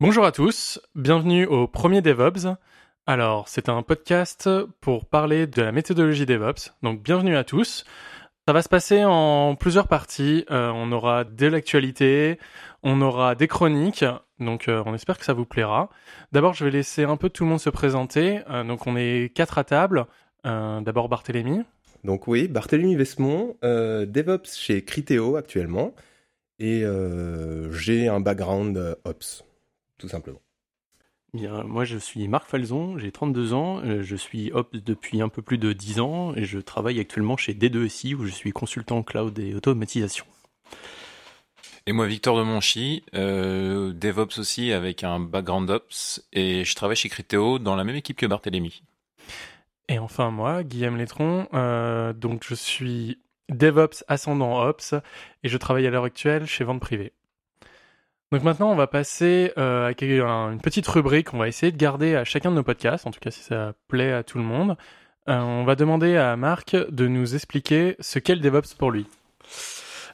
Bonjour à tous, bienvenue au premier DevOps. Alors, c'est un podcast pour parler de la méthodologie DevOps, donc bienvenue à tous. Ça va se passer en plusieurs parties. Euh, on aura de l'actualité, on aura des chroniques, donc euh, on espère que ça vous plaira. D'abord, je vais laisser un peu tout le monde se présenter. Euh, donc, on est quatre à table. D'abord, Barthélémy. Donc oui, Barthélémy Vesmont, DevOps chez Criteo actuellement, et j'ai un background Ops tout simplement. Bien, moi je suis Marc Falzon, j'ai 32 ans, euh, je suis Ops depuis un peu plus de 10 ans et je travaille actuellement chez D2SI où je suis consultant cloud et automatisation. Et moi Victor de Monchy, euh, DevOps aussi avec un background Ops et je travaille chez Criteo dans la même équipe que Barthélémy. Et enfin moi, Guillaume Letron, euh, donc je suis DevOps ascendant Ops et je travaille à l'heure actuelle chez Vente Privée. Donc maintenant, on va passer euh, à une petite rubrique qu'on va essayer de garder à chacun de nos podcasts, en tout cas si ça plaît à tout le monde. Euh, on va demander à Marc de nous expliquer ce qu'est le DevOps pour lui.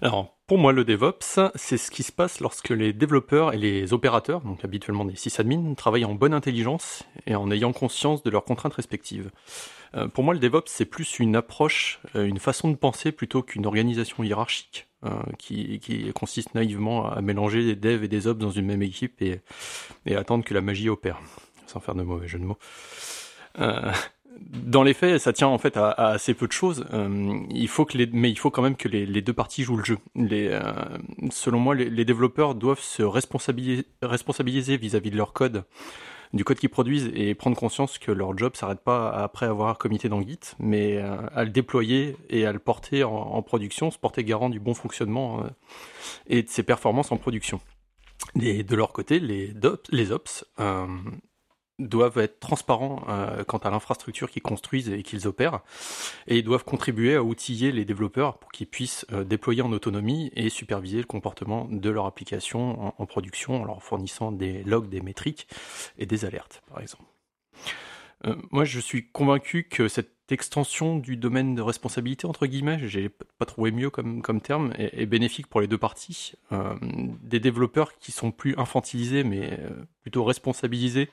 Alors, pour moi, le DevOps, c'est ce qui se passe lorsque les développeurs et les opérateurs, donc habituellement des sysadmins, travaillent en bonne intelligence et en ayant conscience de leurs contraintes respectives. Euh, pour moi, le DevOps, c'est plus une approche, une façon de penser plutôt qu'une organisation hiérarchique euh, qui, consiste naïvement à mélanger des devs et des ops dans une même équipe et, attendre que la magie opère, sans faire de mauvais jeu de mots. dans les faits, ça tient en fait à, assez peu de choses. il faut que mais il faut quand même que les, deux parties jouent le jeu. Selon moi, les, développeurs doivent se responsabiliser vis-à-vis de leur code du code qu'ils produisent et prendre conscience que leur job s'arrête pas après avoir comité dans Git, mais euh, à le déployer et à le porter en, production, se porter garant du bon fonctionnement euh, et de ses performances en production. Et de leur côté, les, ops doivent être transparents euh, quant à l'infrastructure qu'ils construisent et qu'ils opèrent, et ils doivent contribuer à outiller les développeurs pour qu'ils puissent euh, déployer en autonomie et superviser le comportement de leur application en, production en leur fournissant des logs, des métriques et des alertes, par exemple. Euh, moi, je suis convaincu que cette extension du domaine de responsabilité, entre guillemets, j'ai pas trouvé mieux comme, terme, est, bénéfique pour les deux parties. des développeurs qui sont plus infantilisés, mais plutôt responsabilisés,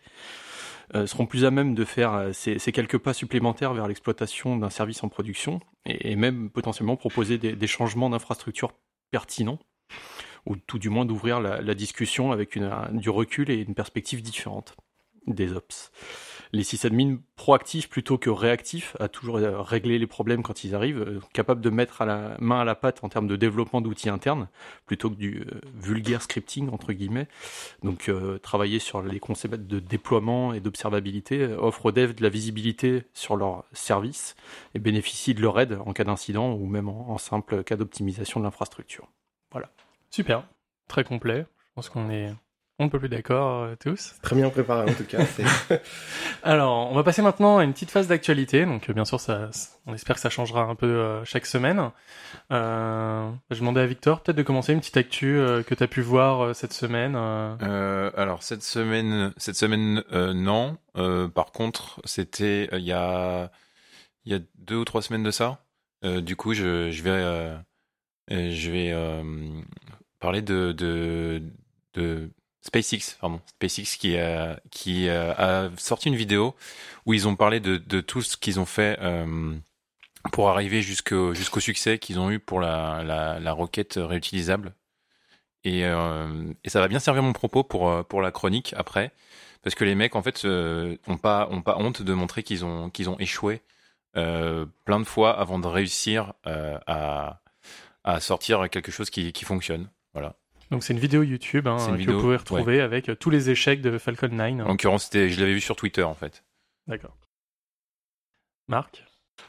seront plus à même de faire euh, ces, quelques pas supplémentaires vers l'exploitation d'un service en production et, même potentiellement proposer des, changements d'infrastructure pertinents ou tout du moins d'ouvrir la, discussion avec du recul et une perspective différente des ops les sysadmins proactifs plutôt que réactifs, à toujours euh, régler les problèmes quand ils arrivent, euh, capables de mettre la main à la pâte en termes de développement d'outils internes, plutôt que du euh, vulgaire scripting, entre guillemets. Donc travailler sur les concepts de déploiement et d'observabilité, offre aux devs de la visibilité sur leurs services et bénéficie de leur aide en cas d'incident ou même en, en simple cas d'optimisation de l'infrastructure. Voilà. Super, très complet. Je pense qu'on est on ne peut plus d'accord euh, tous. Très bien préparé en tout cas. Alors, on va passer maintenant à une petite phase d'actualité. Donc, euh, bien sûr, ça, on espère que ça changera un peu euh, chaque semaine. je demandais à Victor peut-être de commencer une petite actu que tu as pu voir cette semaine. alors, cette semaine, cette semaine, non. par contre, c'était il y a il y a deux ou trois semaines de ça. du coup, je, je vais je vais parler de, de de SpaceX, pardon, SpaceX qui a, qui a sorti une vidéo où ils ont parlé de, tout ce qu'ils ont fait euh, pour arriver jusqu'au succès qu'ils ont eu pour la, roquette réutilisable. Et, euh, ça va bien servir mon propos pour la chronique après, parce que les mecs en fait euh, ont pas ont pas honte de montrer qu'ils ont échoué euh, plein de fois avant de réussir euh, à à sortir quelque chose qui qui fonctionne. Voilà. Donc c'est une vidéo YouTube hein, que vous pouvez retrouver avec euh, tous les échecs de Falcon 9. En l'occurrence, je l'avais vu sur Twitter en fait. D'accord. Marc?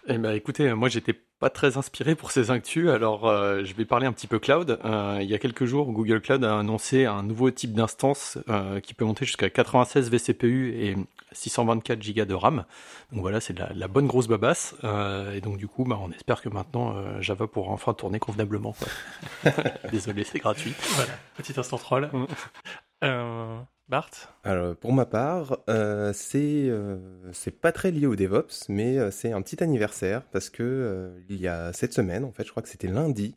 Eh ben écoutez, moi j'étais pas très inspiré pour ces actus, alors euh, je vais parler un petit peu cloud. Euh, il y a quelques jours, Google Cloud a annoncé un nouveau type d'instance euh, qui peut monter jusqu'à 96 vCPU et 624 Go de RAM. Donc voilà, c'est de la, bonne grosse babasse. et donc du coup, bah, on espère que maintenant Java pourra enfin tourner convenablement. Désolé, c'est gratuit. Voilà, petit instant troll. Bart Alors, pour ma part, euh, c'est euh, c'est pas très lié au DevOps, mais euh, c'est un petit anniversaire parce que il y a cette semaine, en fait, je crois que c'était lundi,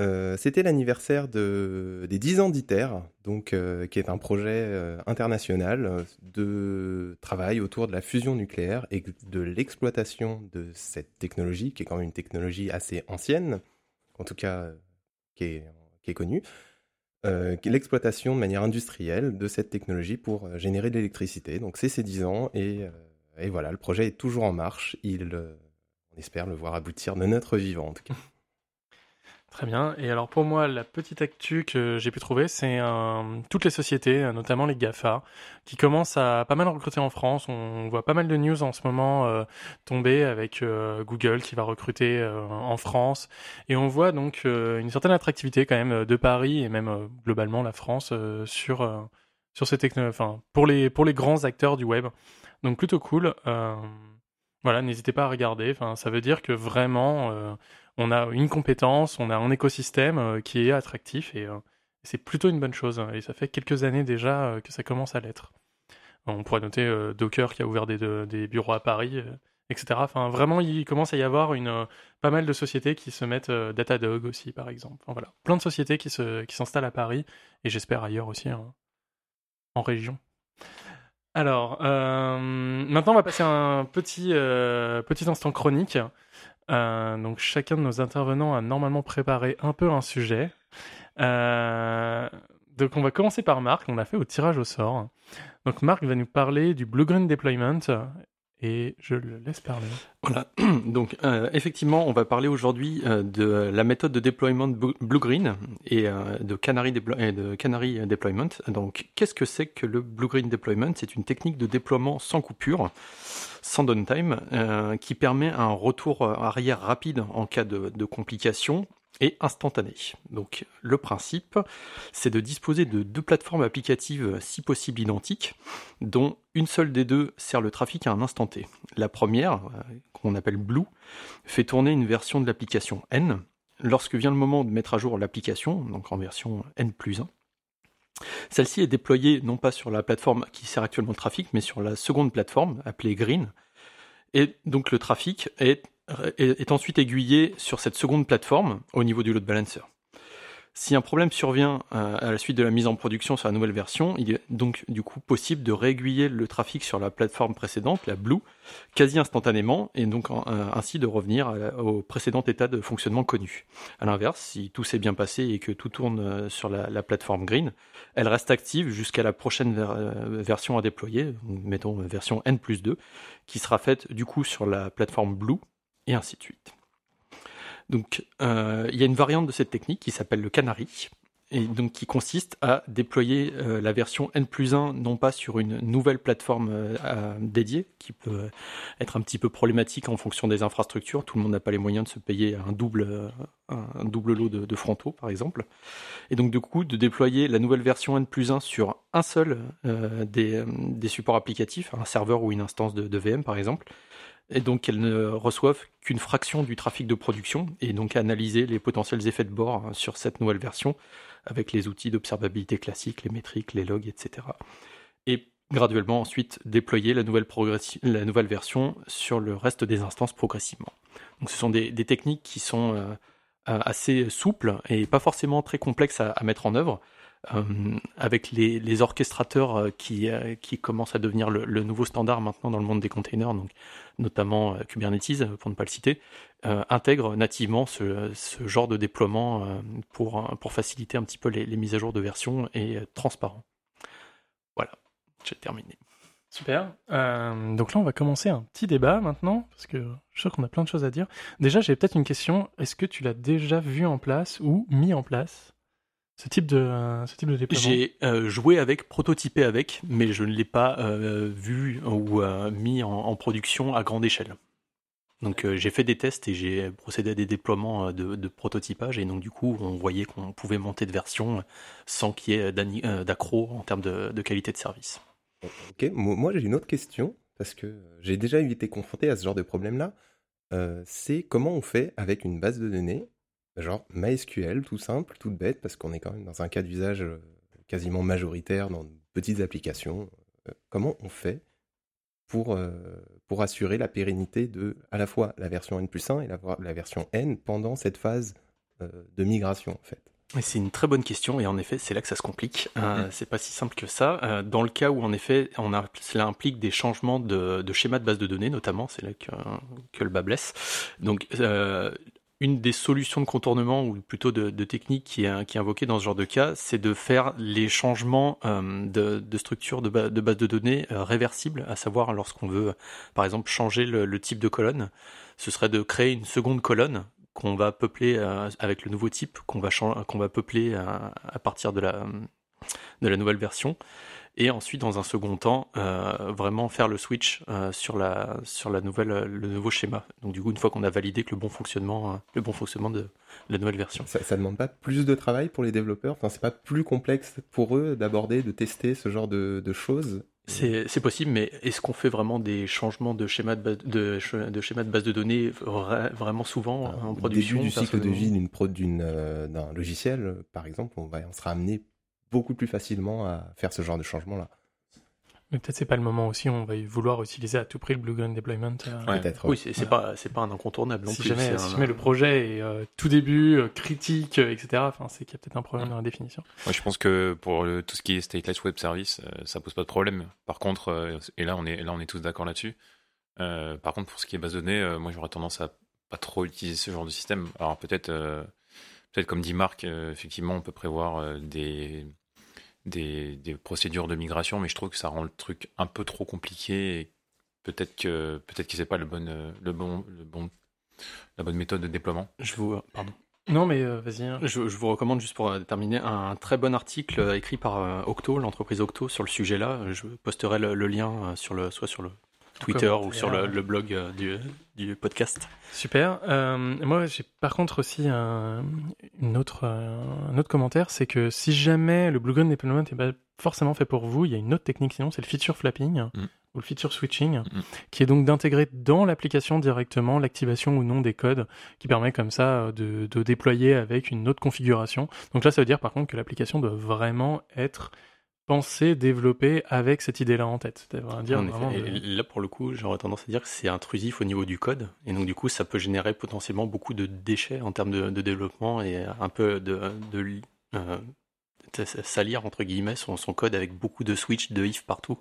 euh, c'était l'anniversaire de, des 10 ans d'ITER, donc, euh, qui est un projet euh, international de travail autour de la fusion nucléaire et de l'exploitation de cette technologie, qui est quand même une technologie assez ancienne, en tout cas qui est, qui est connue, l'exploitation de manière industrielle de cette technologie pour générer de l'électricité. Donc c'est ces 10 ans et, et, voilà, le projet est toujours en marche. Il, on espère le voir aboutir de notre vivant en tout cas. Très bien. Et alors pour moi, la petite actu que j'ai pu trouver, c'est toutes les sociétés, notamment les GAFA, qui commencent à pas mal recruter en France. On voit pas mal de news en ce moment euh, tomber avec euh, Google qui va recruter euh, en France. Et on voit donc une certaine attractivité quand même de Paris et même globalement la France sur sur ces technologies, enfin pour les pour les grands acteurs du web. Donc plutôt cool. voilà, n'hésitez pas à regarder. Enfin, ça veut dire que vraiment on a une compétence, on a un écosystème euh, qui est attractif et euh, c'est plutôt une bonne chose. Et ça fait quelques années déjà euh, que ça commence à l'être. On pourrait noter Docker qui a ouvert des, bureaux à Paris, etc. Enfin, vraiment, il commence à y avoir une, pas mal de sociétés qui se mettent, Datadog aussi, par exemple. voilà, plein de sociétés qui s'installent à Paris et j'espère ailleurs aussi, hein, en région. Alors, maintenant, on va passer un petit, petit instant chronique. Euh, donc chacun de nos intervenants a normalement préparé un peu un sujet. Euh, donc on va commencer par Marc, on a fait au tirage au sort. Donc Marc va nous parler du Blue Green Deployment et je le laisse parler. Voilà, donc euh, effectivement, on va parler aujourd'hui de la méthode de déploiement Blue Green et de Canary, de Canary Deployment. Donc qu'est-ce que c'est que le Blue Green Deployment? C'est une technique de déploiement sans coupure sans downtime, euh, qui permet un retour arrière rapide en cas de, complications et instantané. Donc le principe, c'est de disposer de deux plateformes applicatives si possible identiques, dont une seule des deux sert le trafic à un instant T. La première, euh, qu'on appelle Blue, fait tourner une version de l'application N. Lorsque vient le moment de mettre à jour l'application, donc en version N plus 1, celle-ci est déployée non pas sur la plateforme qui sert actuellement le trafic, mais sur la seconde plateforme appelée Green. Et donc le trafic est, est ensuite aiguillé sur cette seconde plateforme au niveau du load balancer. Si un problème survient euh, à la suite de la mise en production sur la nouvelle version, il est donc du coup possible de réaiguiller le trafic sur la plateforme précédente, la Blue, quasi instantanément, et donc euh, ainsi de revenir au précédent état de fonctionnement connu. A l'inverse, si tout s'est bien passé et que tout tourne euh, sur la, plateforme Green, elle reste active jusqu'à la prochaine version à déployer, mettons version N plus 2, qui sera faite du coup sur la plateforme Blue, et ainsi de suite. Donc, euh, il y a une variante de cette technique qui s'appelle le canary, et donc qui consiste à déployer euh, la version N plus 1 non pas sur une nouvelle plateforme euh, dédiée, qui peut être un petit peu problématique en fonction des infrastructures. Tout le monde n'a pas les moyens de se payer un double, lot de, frontaux, par exemple. Et donc, du coup, de déployer la nouvelle version N plus 1 sur un seul des, supports applicatifs, un serveur ou une instance de VM, par exemple, et donc qu'elles ne reçoivent qu'une fraction du trafic de production, et donc analyser les potentiels effets de bord hein, sur cette nouvelle version avec les outils d'observabilité classiques, les métriques, les logs, etc. Et graduellement ensuite déployer la nouvelle, version sur le reste des instances progressivement. Ce sont des, techniques qui sont euh, assez souples et pas forcément très complexes à mettre en œuvre, euh, avec les, orchestrateurs euh, qui, euh, qui commencent à devenir le, nouveau standard maintenant dans le monde des containers, donc notamment Kubernetes, pour ne pas le citer, intègrent nativement ce, genre de déploiement pour, pour faciliter un petit peu les, mises à jour de version et transparent. Voilà, j'ai terminé. Super. donc là, on va commencer un petit débat maintenant, parce que je sais qu'on a plein de choses à dire. Déjà, j'ai peut-être une question. Est-ce que tu l'as déjà vu en place ou mis en place? Ce type de, euh, ce type de déploiement J'ai euh, joué avec, prototypé avec, mais je ne l'ai pas euh, vu ou mis en, production à grande échelle. Donc j'ai fait des tests et j'ai procédé à des déploiements de, prototypage et donc du coup on voyait qu'on pouvait monter de version sans qu'il y ait d'accro en termes de, qualité de service. Ok, moi j'ai une autre question parce que j'ai déjà été confronté à ce genre de problème-là. c'est comment on fait avec une base de données genre MySQL, tout simple, toute bête, parce qu'on est quand même dans un cas d'usage euh, quasiment majoritaire dans de petites applications. Euh, comment on fait pour, euh, pour assurer la pérennité de à la fois la version N plus 1 et la, version N pendant cette phase de migration en fait? C'est une très bonne question et en effet c'est là que ça se complique. Euh, c'est pas si simple que ça. Euh, dans le cas où en effet on a, cela implique des changements de, de schéma de base de données notamment, c'est là que, que, le bas blesse. Donc euh, une des solutions de contournement ou plutôt de, technique qui est, invoquée dans ce genre de cas, c'est de faire les changements euh, de, structure de, base de données euh, réversibles, à savoir lorsqu'on veut par exemple changer le, type de colonne, ce serait de créer une seconde colonne qu'on va peupler euh, avec le nouveau type qu'on va peupler à, partir de la nouvelle version et ensuite dans un second temps euh, vraiment faire le switch euh, sur la sur la nouvelle le nouveau schéma. Donc du coup une fois qu'on a validé que le bon fonctionnement euh, le bon fonctionnement de la nouvelle version. Ça, ça demande pas plus de travail pour les développeurs? Enfin c'est pas plus complexe pour eux d'aborder de tester ce genre de, de choses? C'est possible, mais est-ce qu'on fait vraiment des changements de schéma de base de, de, schéma de, base de données vraiment souvent Alors, en production Au début du cycle de vie euh, d'un logiciel, par exemple, on, va, on sera amené beaucoup plus facilement à faire ce genre de changement-là. Mais peut-être c'est pas le moment aussi où on va vouloir utiliser à tout prix le Blue Gun Deployment. Euh... Ouais. Peut-être. Oui, c'est pas c'est pas un incontournable non si plus. Jamais, si un... jamais le projet est euh, tout début euh, critique, etc. Enfin, c'est qu'il y a peut-être un problème ouais. dans la définition. Moi, je pense que pour le, tout ce qui est stateless web service, euh, ça pose pas de problème. Par contre, et là on est là on est tous d'accord là-dessus. par contre, pour ce qui est base de données, moi j'aurais tendance à pas trop utiliser ce genre de système. Alors peut-être peut-être comme dit Marc, effectivement, on peut prévoir des des, des, procédures de migration, mais je trouve que ça rend le truc un peu trop compliqué. Et peut-être que peut-être que c'est pas le bon le bon le bon la bonne méthode de déploiement. Je vous pardon. Non mais euh, vas-y. Hein. Je, je, vous recommande juste pour terminer un très bon article euh, écrit par euh, Octo, l'entreprise Octo, sur le sujet-là. Je posterai le, le, lien sur le soit sur le Twitter ou sur le, le blog du, du, podcast. Super. Euh, moi, j'ai par contre aussi un, une autre, un autre commentaire, c'est que si jamais le Blue Deployment n'est pas forcément fait pour vous, il y a une autre technique sinon, c'est le feature flapping mm. ou le feature switching, mm. qui est donc d'intégrer dans l'application directement l'activation ou non des codes, qui permet comme ça de, de déployer avec une autre configuration. Donc là, ça veut dire par contre que l'application doit vraiment être penser, développer avec cette idée-là en tête. Dire, vraiment, et là, pour le coup, j'aurais tendance à dire que c'est intrusif au niveau du code. Et donc, du coup, ça peut générer potentiellement beaucoup de déchets en termes de, de développement et un peu de, de euh, salir, entre guillemets, son, son, code avec beaucoup de switch, de if partout.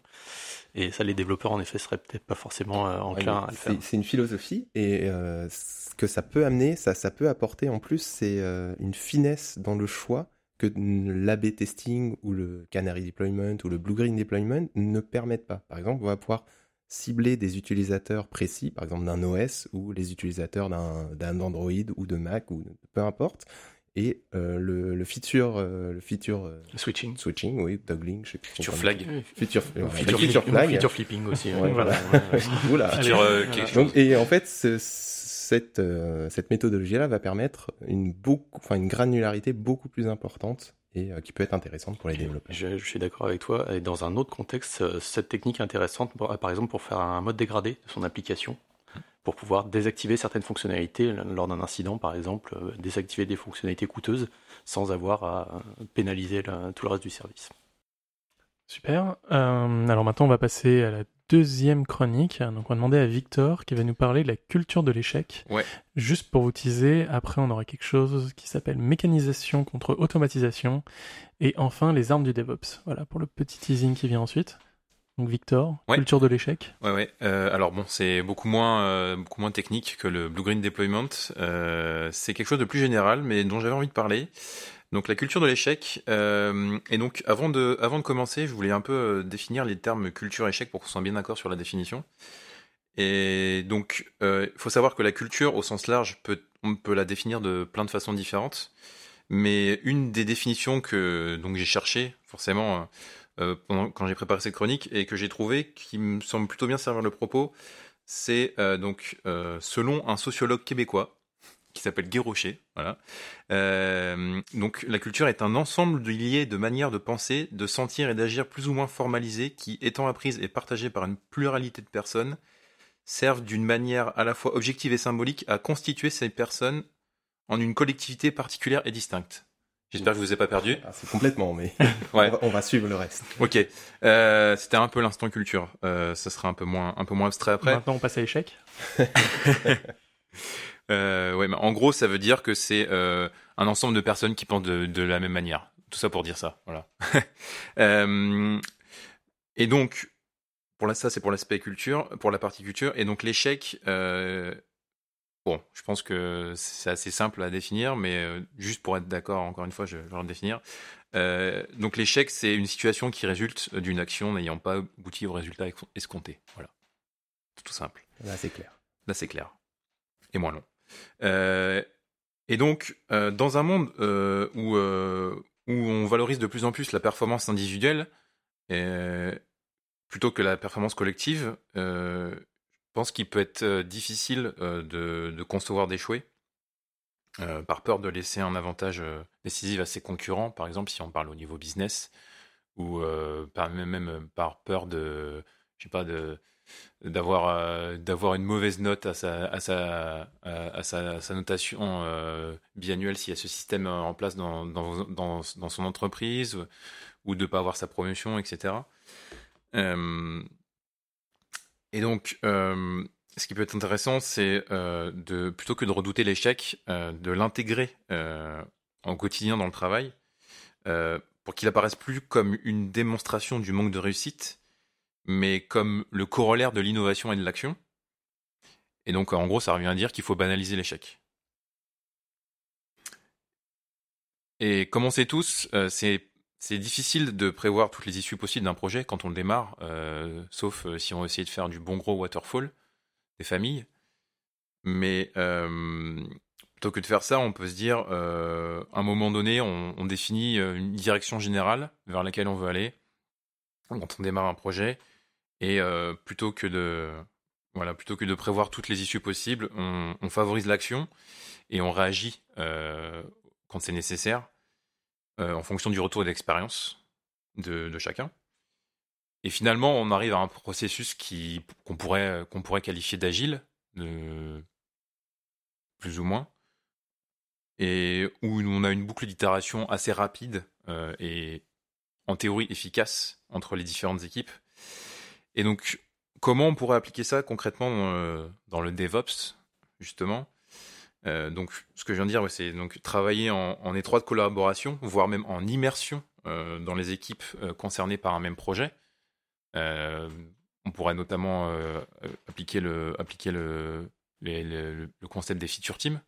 Et ça, les développeurs, en effet, seraient peut-être pas forcément euh, enclins ouais, à le faire. C'est une philosophie. Et euh, ce que ça peut amener, ça, ça peut apporter en plus, c'est euh, une finesse dans le choix que l'AB testing ou le Canary deployment ou le Blue Green deployment ne permettent pas. Par exemple, on va pouvoir cibler des utilisateurs précis, par exemple d'un OS ou les utilisateurs d'un Android ou de Mac ou peu importe. Et euh, le, le, feature, euh, le feature euh, switching, switching, oui, toggling, je sais plus. Feature flag, feature, feature, flag, feature flipping aussi. Ouais, voilà. voilà. feature, Donc, et en fait, cette, euh, cette méthodologie-là va permettre une, beaucoup, enfin, une granularité beaucoup plus importante et euh, qui peut être intéressante pour les développeurs. Je, je suis d'accord avec toi. Et dans un autre contexte, euh, cette technique est intéressante, pour, par exemple, pour faire un mode dégradé de son application, pour pouvoir désactiver certaines fonctionnalités lors d'un incident, par exemple, désactiver des fonctionnalités coûteuses sans avoir à pénaliser la, tout le reste du service. Super. Euh, alors maintenant, on va passer à la deuxième chronique. Donc on va demander à Victor qui va nous parler de la culture de l'échec. Ouais. Juste pour vous teaser, après on aura quelque chose qui s'appelle mécanisation contre automatisation. Et enfin les armes du DevOps. Voilà pour le petit teasing qui vient ensuite. Donc Victor, ouais. culture de l'échec. Ouais ouais. Euh, alors bon, c'est beaucoup moins euh, beaucoup moins technique que le Blue Green Deployment. Euh, c'est quelque chose de plus général, mais dont j'avais envie de parler. Donc la culture de l'échec. Euh, et donc avant de, commencer, je voulais un peu euh, définir les termes culture échec pour qu'on soit bien d'accord sur la définition. Et donc il euh, faut savoir que la culture au sens large, peut, on peut la définir de plein de façons différentes. Mais une des définitions que j'ai cherché forcément pendant, quand j'ai préparé cette chronique et que j'ai trouvé qui me semble plutôt bien servir le propos, c'est donc selon un sociologue québécois qui s'appelle Guy Rocher. Voilà. Euh, donc la culture est un ensemble de liés de manières de penser, de sentir et d'agir plus ou moins formalisées qui, étant apprises et partagées par une pluralité de personnes, servent d'une manière à la fois objective et symbolique à constituer ces personnes en une collectivité particulière et distincte. J'espère que je vous ai pas perdu. Ah, c'est complètement, mais ouais. on, va, on, va, suivre le reste. Ok. Euh, C'était un peu l'instant culture. Euh, ça sera un peu moins, un peu moins abstrait après. Maintenant, on passe à l'échec. Euh, ouais, mais en gros, ça veut dire que c'est euh, un ensemble de personnes qui pensent de, de la même manière. Tout ça pour dire ça, voilà. euh, et donc, pour la, ça c'est pour l'aspect culture, pour la partie culture. Et donc l'échec, bon, je pense que c'est assez simple à définir, mais juste pour être d'accord, encore une fois, je, je vais le définir. Donc l'échec, c'est une situation qui résulte d'une action n'ayant pas abouti au résultat escompté. Voilà, c'est tout simple. Là, c'est clair. Là, c'est clair. Et moins long. Euh, et donc, euh, dans un monde euh, où, où on valorise de plus en plus la performance individuelle, plutôt que la performance collective, je pense qu'il peut être difficile de, de concevoir d'échouer. Par peur de laisser un avantage décisif à ses concurrents, par exemple si on parle au niveau business, ou euh, par, même, même par peur de, je sais pas, de d'avoir euh, d'avoir une mauvaise note à sa à sa à, sa, notation euh, biannuelle s'il y a ce système en place dans dans, dans, son entreprise ou de pas avoir sa promotion etc euh, et donc euh, ce qui peut être intéressant c'est de plutôt que de redouter l'échec de l'intégrer en quotidien dans le travail pour qu'il apparaisse plus comme une démonstration du manque de réussite mais comme le corollaire de l'innovation et de l'action. Et donc, en gros, ça revient à dire qu'il faut banaliser l'échec. Et comme on sait tous, euh, c'est difficile de prévoir toutes les issues possibles d'un projet quand on le démarre, euh, sauf euh, si on essayer de faire du bon gros waterfall des familles. Mais plutôt que de faire ça, on peut se dire, à un moment donné, on, définit une direction générale vers laquelle on veut aller quand on démarre un projet. Et euh, plutôt que de plutôt que de prévoir toutes les issues possibles, on, favorise l'action et on réagit euh, quand c'est nécessaire euh, en fonction du retour d'expérience de, de chacun. Et finalement, on arrive à un processus qui qu'on pourrait qu'on pourrait qualifier d'agile, plus ou moins, et où on a une boucle d'itération assez rapide et en théorie efficace entre les différentes équipes. Et donc, comment on pourrait appliquer ça concrètement dans le, dans le DevOps, justement? Euh, Donc, ce que je viens de dire, c'est donc travailler en, étroite collaboration, voire même en immersion euh, dans les équipes euh, concernées par un même projet. Euh, on pourrait notamment euh, appliquer le, le, concept des feature teams.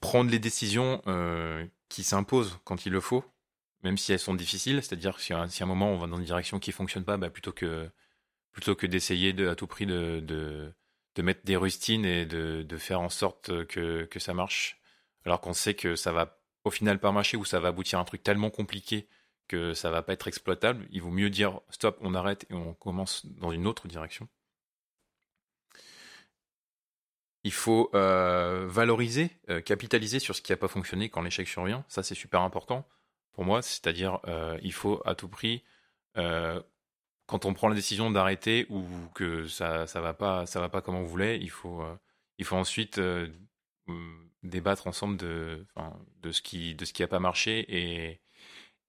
Prendre les décisions euh, qui s'imposent quand il le faut, même si elles sont difficiles, c'est-à-dire si, si à un moment on va dans une direction qui fonctionne pas, bah, plutôt que d'essayer de, à tout prix de, mettre des rustines et de, faire en sorte que, que ça marche, alors qu'on sait que ça va au final pas marcher ou ça va aboutir à un truc tellement compliqué que ça va pas être exploitable, il vaut mieux dire stop, on arrête et on commence dans une autre direction. Il faut euh, valoriser, euh, capitaliser sur ce qui n'a pas fonctionné quand l'échec survient. Ça, c'est super important pour moi. C'est-à-dire, euh, il faut à tout prix, euh, quand on prend la décision d'arrêter ou que ça ça va pas ça va pas comme on voulait, il faut euh, il faut ensuite euh, débattre ensemble de de ce qui de ce qui a pas marché et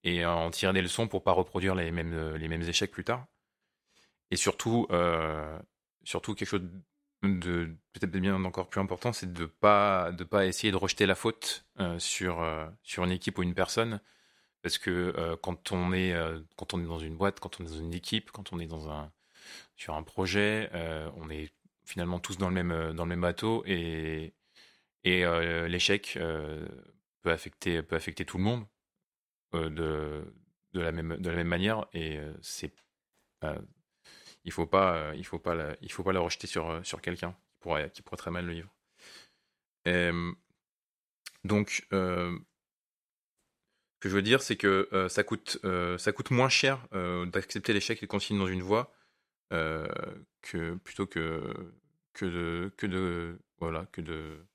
et en tirer des leçons pour pas reproduire les mêmes les mêmes échecs plus tard. Et surtout surtout quelque chose de peut-être bien encore plus important, c'est de pas de pas essayer de rejeter la faute sur sur une équipe ou une personne, parce que euh, quand on est euh, quand on est dans une boîte, quand on est dans une équipe, quand on est dans un sur un projet, euh, on est finalement tous dans le même dans le même bateau et et l'échec peut affecter peut affecter tout le monde de de la même de la même manière et c'est il faut pas, il faut pas, la, il faut pas la rejeter sur sur quelqu'un qui pourrait, qui pourrait très mal le vivre. Donc, que je veux dire, c'est que euh, ça coûte, euh, ça coûte moins cher d'accepter l'échec et de continuer dans une voie que plutôt que que de que de voilà que de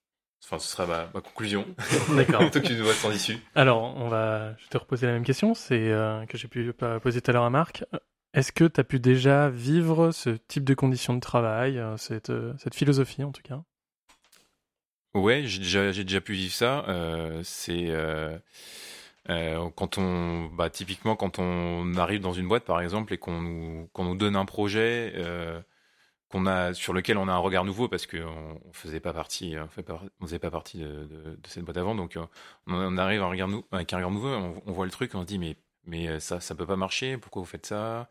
Enfin, ce sera ma, ma conclusion. D'accord. Plutôt qu'une voie sans issue. Alors, on va, je vais te reposer la même question, c'est euh, que j'ai pu poser tout à l'heure à Marc. Est-ce que tu as pu déjà vivre ce type de conditions de travail, cette, euh, cette philosophie en tout cas? Ouais, j'ai déjà, déjà pu vivre ça. Euh, c'est euh, euh, quand on, bah, typiquement quand on arrive dans une boîte par exemple et qu'on nous, qu'on nous donne un projet, qu'on a sur lequel on a un regard nouveau parce qu'on on faisait pas partie, faisait pas, partie de, cette boîte avant, donc on, arrive avec un regard nouveau, on, voit le truc, on se dit mais mais ça ça peut pas marcher, pourquoi vous faites ça?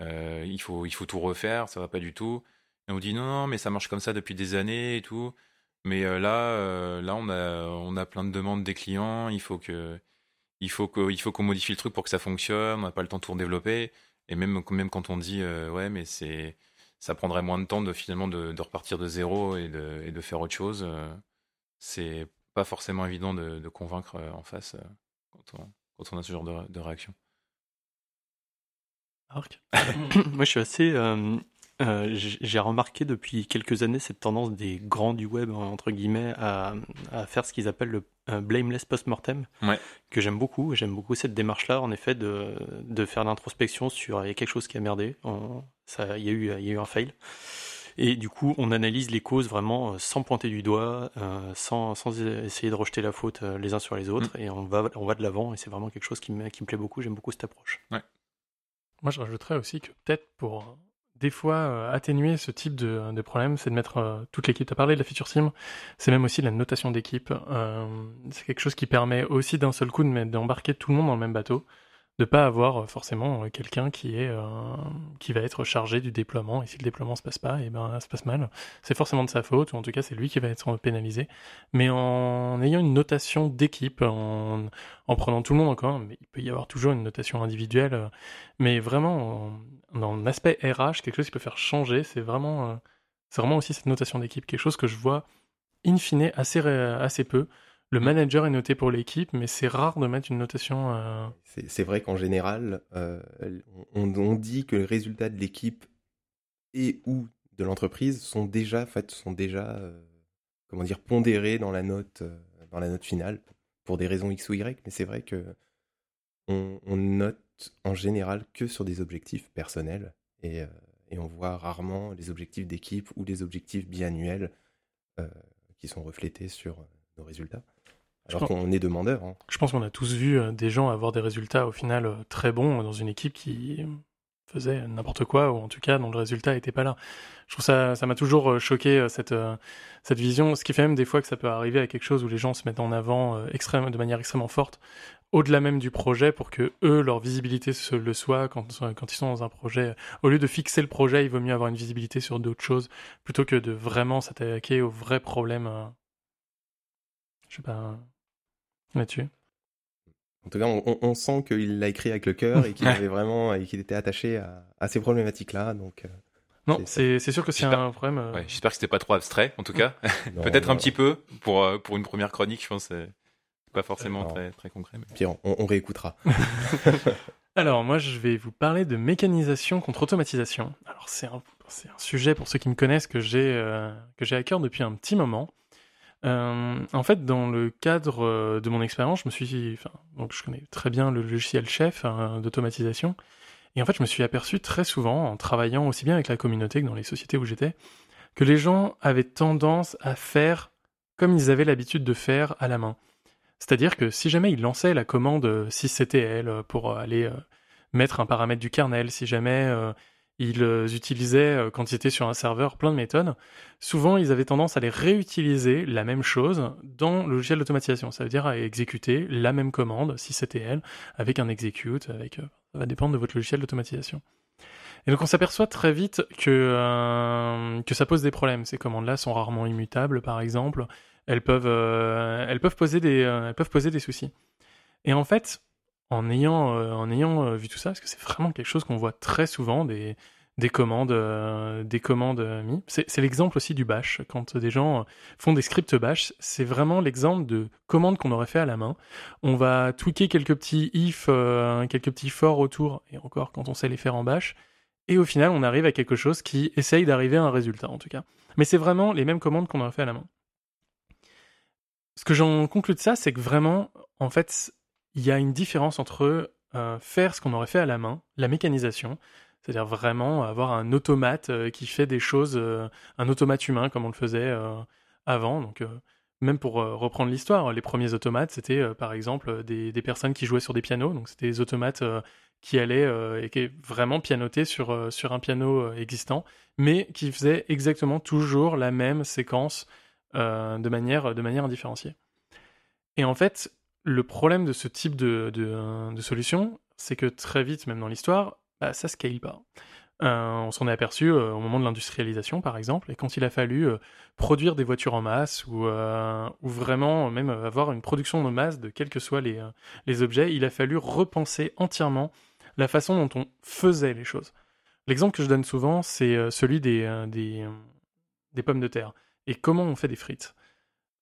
Euh, Il faut il faut tout refaire, ça va pas du tout. Et on dit non non mais ça marche comme ça depuis des années et tout. Mais euh, là euh, là on a on a plein de demandes des clients, il faut que il faut que il faut qu'on modifie le truc pour que ça fonctionne, on n'a pas le temps de tout développer. Et même même quand on dit ouais mais c'est ça prendrait moins de temps de finalement de, de repartir de zéro et de, et de faire autre chose. Euh, c'est pas forcément évident de, de, convaincre euh, en face euh, quand on, quand on a ce genre de, de réaction. Marc Moi, je suis assez. Euh, J'ai remarqué depuis quelques années cette tendance des grands du web, entre guillemets, à, à faire ce qu'ils appellent le blameless post-mortem, ouais. que j'aime beaucoup. J'aime beaucoup cette démarche-là, en effet, de, de faire l'introspection sur il y a quelque chose qui a merdé, il, y a eu, il y a eu un fail. Et du coup, on analyse les causes vraiment euh, sans pointer du doigt, euh, sans, sans, essayer de rejeter la faute les uns sur les autres, mmh. et on va, on va de l'avant, et c'est vraiment quelque chose qui me, qui me plaît beaucoup. J'aime beaucoup cette approche. Ouais. Moi, je rajouterais aussi que peut-être pour des fois euh, atténuer ce type de, de problème, c'est de mettre euh, toute l'équipe. Tu as parlé de la feature sim, c'est même aussi la notation d'équipe. Euh, c'est quelque chose qui permet aussi d'un seul coup d'embarquer tout le monde dans le même bateau de pas avoir euh, forcément euh, quelqu'un euh, qui va être chargé du déploiement et si le déploiement se passe pas et eh ben ça se passe mal. C'est forcément de sa faute ou en tout cas c'est lui qui va être pénalisé. Mais en ayant une notation d'équipe en, en prenant tout le monde encore mais il peut y avoir toujours une notation individuelle mais vraiment dans l'aspect RH quelque chose qui peut faire changer c'est vraiment c'est vraiment aussi cette notation d'équipe quelque chose que je vois in fine assez peu le manager est noté pour l'équipe, mais c'est rare de mettre une notation. Euh... C'est vrai qu'en général, euh, on, on, dit que les résultats de l'équipe et ou de l'entreprise sont déjà, en fait, sont déjà, euh, comment dire, pondérés dans la note, dans la note finale pour des raisons X ou Y. Mais c'est vrai que on, on, note en général que sur des objectifs personnels et, et on voit rarement les objectifs d'équipe ou les objectifs biannuels qui sont reflétés sur nos résultats. Alors qu'on est demandeur. Hein. Je pense qu'on a tous vu euh, des gens avoir des résultats au final euh, très bons dans une équipe qui faisait n'importe quoi, ou en tout cas dont le résultat n'était pas là. Je trouve ça, ça m'a toujours euh, choqué cette, cette vision, ce qui fait même des fois que ça peut arriver à quelque chose où les gens se mettent en avant extrême, de manière extrêmement forte, au-delà même du projet, pour que eux, leur visibilité se le soit quand, quand ils sont dans un projet. Au lieu de fixer le projet, il vaut mieux avoir une visibilité sur d'autres choses, plutôt que de vraiment s'attaquer aux vrais problèmes. Je sais pas là-dessus. En tout cas, on, on sent qu'il l'a écrit avec le cœur et qu'il avait vraiment et qu'il était attaché à, à ces problématiques-là. Donc, euh, non, c'est sûr que c'est un problème. Euh... Ouais, J'espère que c'était pas trop abstrait, en tout cas. Peut-être un petit peu pour euh, pour une première chronique, je pense. C'est pas forcément très très concret. Mais... Puis on, on réécoutera. Alors moi, je vais vous parler de mécanisation contre automatisation. Alors c'est un, un sujet pour ceux qui me connaissent que j'ai euh, que j'ai à cœur depuis un petit moment. Euh, en fait, dans le cadre euh, de mon expérience, je me suis, enfin, donc je connais très bien le logiciel chef hein, d'automatisation, et en fait, je me suis aperçu très souvent, en travaillant aussi bien avec la communauté que dans les sociétés où j'étais, que les gens avaient tendance à faire comme ils avaient l'habitude de faire à la main. C'est-à-dire que si jamais ils lançaient la commande sysctl pour aller euh, mettre un paramètre du kernel, si jamais ils euh, utilisaient, euh, quand ils étaient sur un serveur, plein de méthodes. Souvent, ils avaient tendance à les réutiliser, la même chose, dans le logiciel d'automatisation. Ça veut dire à exécuter la même commande, si c'était elle, avec un execute, avec, euh, ça va dépendre de votre logiciel d'automatisation. Et donc on s'aperçoit très vite que, que ça pose des problèmes. Ces commandes-là sont rarement immutables, par exemple. Elles peuvent, elles peuvent, poser, des, elles peuvent poser des soucis. Et en fait, en ayant, euh, euh, vu tout ça, parce que c'est vraiment quelque chose qu'on voit très souvent, des, des commandes, euh, mis. C'est l'exemple aussi du bash. Quand des gens font des scripts bash, c'est vraiment l'exemple de commandes qu'on aurait fait à la main. On va tweaker quelques petits if, quelques petits for autour, et encore quand on sait les faire en bash. Et au final, on arrive à quelque chose qui essaye d'arriver à un résultat, en tout cas. Mais c'est vraiment les mêmes commandes qu'on aurait fait à la main. Ce que j'en conclus de ça, c'est que vraiment, en fait, il y a une différence entre euh, faire ce qu'on aurait fait à la main, la mécanisation, c'est-à-dire vraiment avoir un automate euh, qui fait des choses, euh, un automate humain comme on le faisait avant. Donc, même pour reprendre l'histoire, les premiers automates, c'était par exemple des, des, personnes qui jouaient sur des pianos, donc c'était des automates qui allait et qui vraiment pianoté sur, sur un piano existant, mais qui faisait exactement toujours la même séquence de, manière, de manière indifférenciée. Et en fait, le problème de ce type de, de, solution, c'est que très vite, même dans l'histoire, bah, ça scale pas. Euh, on s'en est aperçu euh, au moment de l'industrialisation, par exemple, et quand il a fallu euh, produire des voitures en masse ou, vraiment même avoir une production de masse de quels que soient les, objets, il a fallu repenser entièrement la façon dont on faisait les choses. L'exemple que je donne souvent, c'est celui des pommes de terre et comment on fait des frites.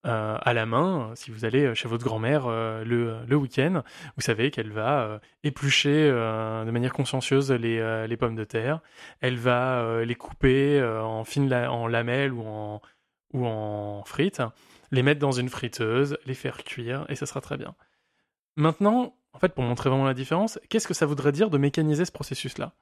Euh, à la main, si vous allez chez votre grand-mère euh, le, week-end, vous savez qu'elle va euh, éplucher de manière consciencieuse les, pommes de terre, elle va les couper en fines lamelles ou en, ou en frites, les mettre dans une friteuse, les faire cuire, et ça sera très bien. Maintenant, en fait, pour montrer vraiment la différence, qu'est-ce que ça voudrait dire de mécaniser ce processus-là?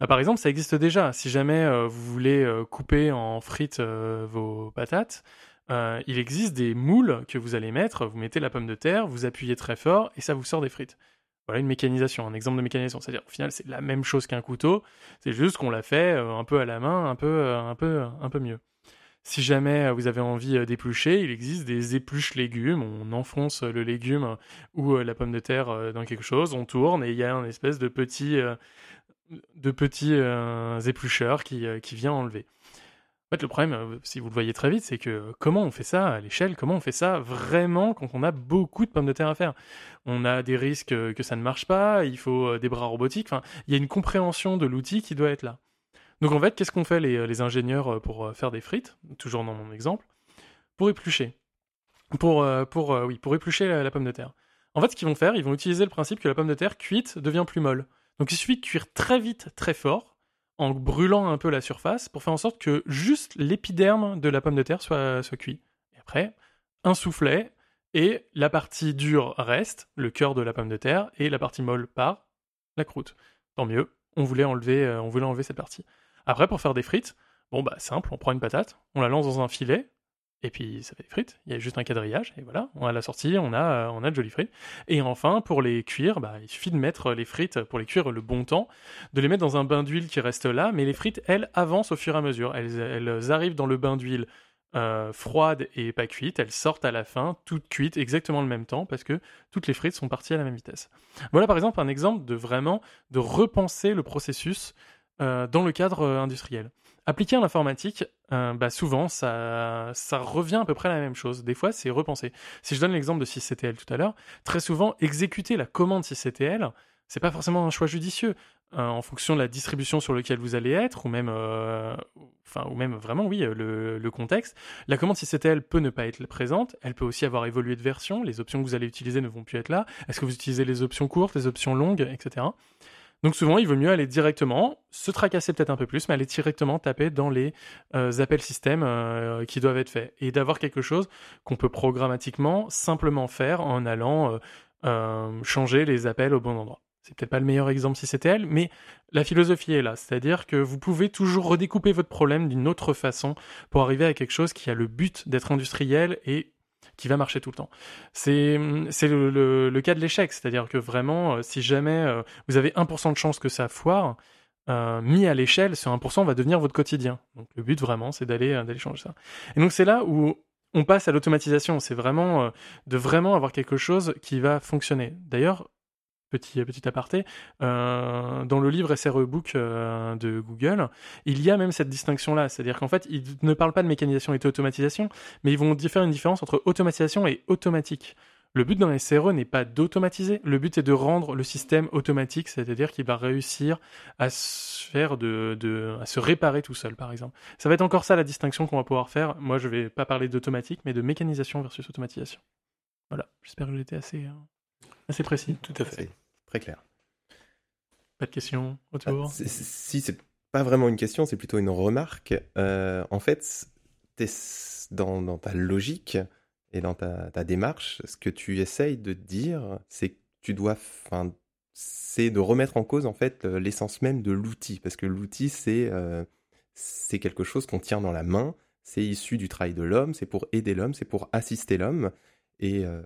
Bah, Par exemple, ça existe déjà. Si jamais vous voulez couper en frites vos patates, euh, il existe des moules que vous allez mettre, vous mettez la pomme de terre, vous appuyez très fort et ça vous sort des frites. Voilà une mécanisation, un exemple de mécanisation. C'est-à-dire, au final, c'est la même chose qu'un couteau, c'est juste qu'on l'a fait euh, un peu à la main, un peu, euh, un peu, un peu mieux. Si jamais vous avez envie d'éplucher, il existe des épluches légumes. On enfonce le légume ou la pomme de terre dans quelque chose, on tourne et il y a une espèce de petit, de petits éplucheurs qui, qui vient enlever le problème, euh, si vous le voyez très vite, c'est que comment on fait ça à l'échelle? Comment on fait ça vraiment quand on a beaucoup de pommes de terre à faire? On a des risques que ça ne marche pas, il faut euh, des bras robotiques. Enfin, il y a une compréhension de l'outil qui doit être là. Donc en fait, qu'est-ce qu'on fait les, ingénieurs euh, pour faire des frites? Toujours dans mon exemple, pour éplucher. Pour, pour, oui, pour éplucher la, la pomme de terre. En fait, ce qu'ils vont faire, ils vont utiliser le principe que la pomme de terre cuite devient plus molle. Donc il suffit de cuire très vite, très fort, en brûlant un peu la surface pour faire en sorte que juste l'épiderme de la pomme de terre soit, cuit. Et après, un soufflet et la partie dure reste, le cœur de la pomme de terre, et la partie molle part, la croûte. Tant mieux, on voulait enlever, euh, on voulait enlever cette partie. Après, pour faire des frites, bon bah simple, on prend une patate, on la lance dans un filet, et puis ça fait des frites. Il y a juste un quadrillage, et voilà, on a la sortie, on a, on a de jolies frites. Et enfin, pour les cuire, bah, il suffit de mettre les frites, pour les cuire le bon temps, de les mettre dans un bain d'huile qui reste là, mais les frites, elles, avancent au fur et à mesure. Elles, arrivent dans le bain d'huile euh, froide et pas cuite, elles sortent à la fin, toutes cuites, exactement le même temps, parce que toutes les frites sont parties à la même vitesse. Voilà par exemple un exemple de vraiment de repenser le processus euh, dans le cadre euh, industriel. Appliquer à l'informatique, euh, bah souvent, ça, ça revient à peu près à la même chose. Des fois, c'est repensé. Si je donne l'exemple de 6CTL tout à l'heure, très souvent, exécuter la commande 6CTL, c'est pas forcément un choix judicieux. en fonction de la distribution sur laquelle vous allez être, ou même, enfin, ou même vraiment, oui, le, le contexte, la commande 6CTL peut ne pas être présente. Elle peut aussi avoir évolué de version. Les options que vous allez utiliser ne vont plus être là. Est-ce que vous utilisez les options courtes, les options longues, etc. Donc souvent, il vaut mieux aller directement, se tracasser peut-être un peu plus, mais aller directement taper dans les euh, appels système euh, qui doivent être faits. Et d'avoir quelque chose qu'on peut programmatiquement simplement faire en allant euh, changer les appels au bon endroit. C'est peut-être pas le meilleur exemple si c'était elle, mais la philosophie est là. C'est-à-dire que vous pouvez toujours redécouper votre problème d'une autre façon pour arriver à quelque chose qui a le but d'être industriel et qui va marcher tout le temps. C'est c'est le, le, cas de l'échec, c'est-à-dire que vraiment, euh, si jamais euh, vous avez 1% de chance que ça foire, euh, mis à l'échelle, ce 1% va devenir votre quotidien. Donc le but vraiment, c'est d'aller d'aller changer ça. Et donc c'est là où on passe à l'automatisation. C'est vraiment de vraiment avoir quelque chose qui va fonctionner. D'ailleurs, petit, petit aparté, euh, dans le livre SRE Book euh, de Google, il y a même cette distinction-là. C'est-à-dire qu'en fait, ils ne parlent pas de mécanisation et d'automatisation, mais ils vont faire une différence entre automatisation et automatique. Le but d'un SRE n'est pas d'automatiser, le but est de rendre le système automatique, c'est-à-dire qu'il va réussir à se faire de, à se réparer tout seul, par exemple. Ça va être encore ça la distinction qu'on va pouvoir faire. Moi, je vais pas parler d'automatique, mais de mécanisation versus automatisation. Voilà, j'espère que j'étais assez, euh, assez précis. Tout à fait. Très clair. Pas de questions autour? Ah, Si, c'est pas vraiment une question, c'est plutôt une remarque. Euh, en fait, dans, dans, ta logique et dans ta, ta, démarche, ce que tu essayes de dire, c'est que tu dois, c'est de remettre en cause en fait l'essence même de l'outil, parce que l'outil c'est euh, c'est quelque chose qu'on tient dans la main, c'est issu du travail de l'homme, c'est pour aider l'homme, c'est pour assister l'homme, et, euh,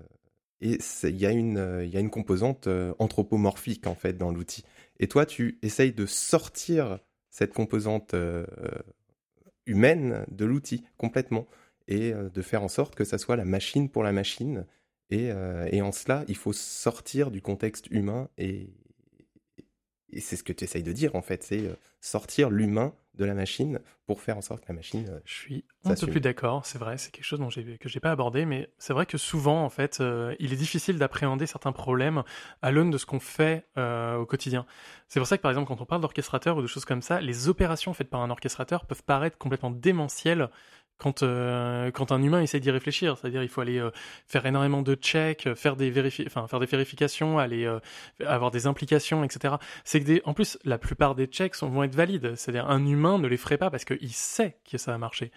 et il y, a une, euh, y a une composante euh, anthropomorphique en fait dans l'outil. Et toi, tu essayes de sortir cette composante euh, humaine de l'outil complètement et de faire en sorte que ça soit la machine pour la machine. Et, et en cela, il faut sortir du contexte humain et, et c'est ce que tu essayes de dire en fait, c'est sortir l'humain de la machine pour faire en sorte que la machine. Euh, je suis un peu plus d'accord, c'est vrai, c'est quelque chose dont que j'ai pas abordé, mais c'est vrai que souvent, en fait, euh, il est difficile d'appréhender certains problèmes à l'aune de ce qu'on fait euh, au quotidien. C'est pour ça que, par exemple, quand on parle d'orchestrateur ou de choses comme ça, les opérations faites par un orchestrateur peuvent paraître complètement démentielles quand, euh, quand un humain essaie d'y réfléchir. C'est-à-dire il faut aller euh, faire énormément de checks, faire des, enfin, faire des vérifications, aller euh, avoir des implications, etc. C'est que des... en plus, la plupart des checks vont être valides. C'est-à-dire un humain ne les ferait pas parce qu'il sait que ça va marcher.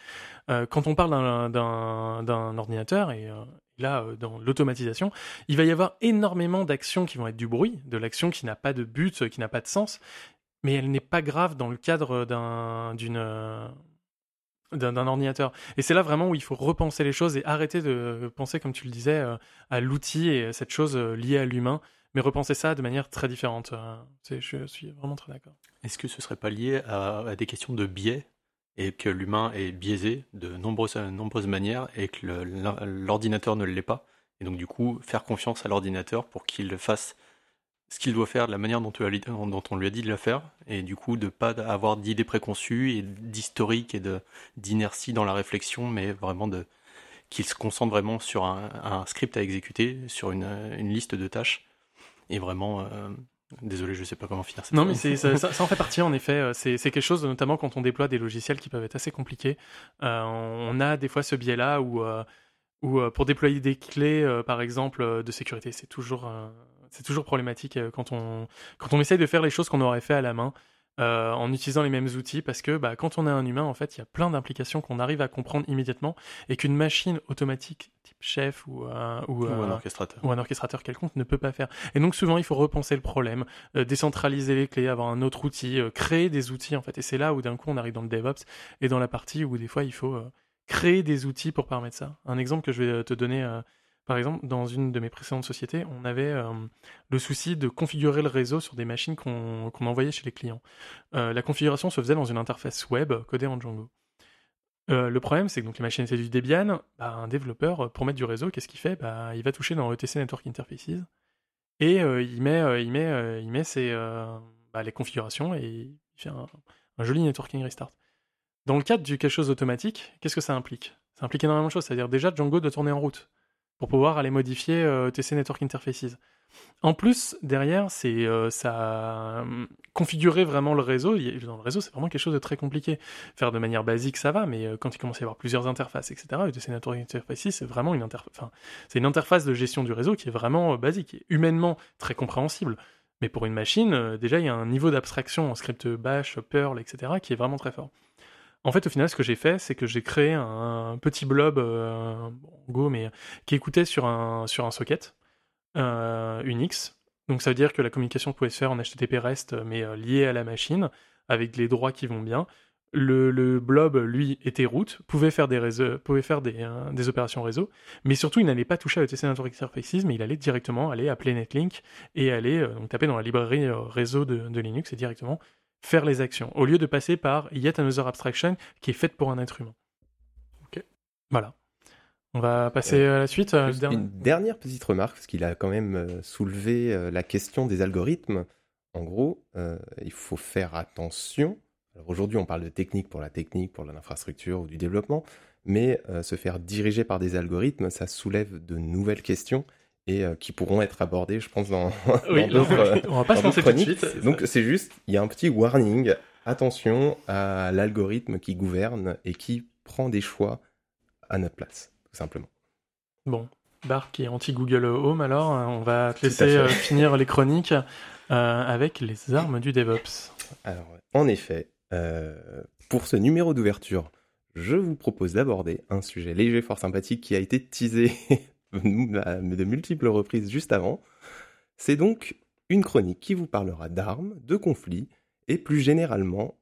quand on parle d'un ordinateur, et là, dans l'automatisation, il va y avoir énormément d'actions qui vont être du bruit, de l'action qui n'a pas de but, qui n'a pas de sens, mais elle n'est pas grave dans le cadre d'une d'un ordinateur. Et c'est là vraiment où il faut repenser les choses et arrêter de penser, comme tu le disais, euh, à l'outil et cette chose euh, liée à l'humain, mais repenser ça de manière très différente. Euh, je suis vraiment très d'accord. Est-ce que ce serait pas lié à, des questions de biais et que l'humain est biaisé de nombreuses, nombreuses manières et que l'ordinateur ne l'est pas? Et donc du coup, faire confiance à l'ordinateur pour qu'il fasse ce qu'il doit faire, de la manière dont, on lui a dit de le faire, et du coup de pas avoir d'idées préconçues et d'historique et d'inertie dans la réflexion, mais vraiment de qu'il se concentre vraiment sur un, script à exécuter, sur une, liste de tâches, et vraiment. Euh, désolé, je sais pas comment finir cette Non, mais ça, ça, en fait partie, en effet. Euh, c'est quelque chose, notamment quand on déploie des logiciels qui peuvent être assez compliqués. Euh, on a des fois ce biais-là où, où pour déployer des clés, par exemple, de sécurité, c'est toujours c'est toujours problématique euh, quand on, quand on essaye de faire les choses qu'on aurait fait à la main. Euh, en utilisant les mêmes outils parce que bah, quand on est un humain, en fait, il y a plein d'implications qu'on arrive à comprendre immédiatement et qu'une machine automatique type chef ou, euh, ou, un orchestrateur. ou un orchestrateur quelconque ne peut pas faire. Et donc souvent, il faut repenser le problème, décentraliser les clés, avoir un autre outil, créer des outils en fait. Et c'est là où d'un coup on arrive dans le DevOps et dans la partie où des fois il faut créer des outils pour permettre ça. Un exemple que je vais te donner par exemple, dans une de mes précédentes sociétés, on avait euh, le souci de configurer le réseau sur des machines qu'on envoyait chez les clients. Euh, la configuration se faisait dans une interface web codée en Django. Euh, le problème, c'est que donc, les machines étaient du Debian. Bah, un développeur, pour mettre du réseau, qu'est-ce qu'il fait? Bah, Il va toucher dans ETC Network Interfaces et il met, il met, il met bah, les configurations et il fait un, un, joli networking restart. Dans le cadre du quelque chose automatique, qu'est-ce que ça implique? Ça implique énormément de choses. C'est-à-dire déjà Django doit tourner en route pour pouvoir aller modifier euh, TC Network Interfaces. En plus, derrière, c'est euh, ça hum, configurer vraiment le réseau. Dans le réseau, c'est vraiment quelque chose de très compliqué. Faire de manière basique, ça va, mais euh, quand il commence à y avoir plusieurs interfaces, etc., ETC Network Interfaces, c'est vraiment une interface. De gestion du réseau qui est vraiment basique, humainement très compréhensible. Mais pour une machine, déjà, il y a un niveau d'abstraction en script Bash, Perl, etc., qui est vraiment très fort. En fait, au final, ce que j'ai fait, c'est que j'ai créé un, petit blob euh, Go, mais qui écoutait sur un, socket euh, Unix. Donc ça veut dire que la communication pouvait se faire en HTTP REST, mais euh, liée à la machine, avec les droits qui vont bien. Le, blob, lui, était root, pouvait faire des opérations réseau, mais surtout, il n'allait pas toucher à ETC Network Interfaces, mais il allait directement aller appeler Netlink et aller donc, taper dans la librairie réseau de Linux et directement faire les actions, au lieu de passer par yet another abstraction qui est faite pour un être humain. Ok. Voilà. On va passer euh, à la suite. Euh, une dernière petite remarque, parce qu'il a quand même euh, soulevé la question des algorithmes. En gros, il faut faire attention. Alors aujourd'hui, on parle de technique pour la technique, pour l'infrastructure ou du développement, mais se faire diriger par des algorithmes, ça soulève de nouvelles questions et euh, qui pourront être abordés, je pense, dans, d'autres on va pas se lancer tout de suite. Donc c'est juste, il y a un petit warning. Attention à l'algorithme qui gouverne et qui prend des choix à notre place, tout simplement. Bon, Bar qui est anti-Google Home, alors euh, on va te laisser euh, finir les chroniques avec les armes du DevOps. Alors, en effet, pour ce numéro d'ouverture, je vous propose d'aborder un sujet léger, fort sympathique qui a été teasé mais de multiples reprises juste avant. C'est donc une chronique qui vous parlera d'armes, de conflits et plus généralement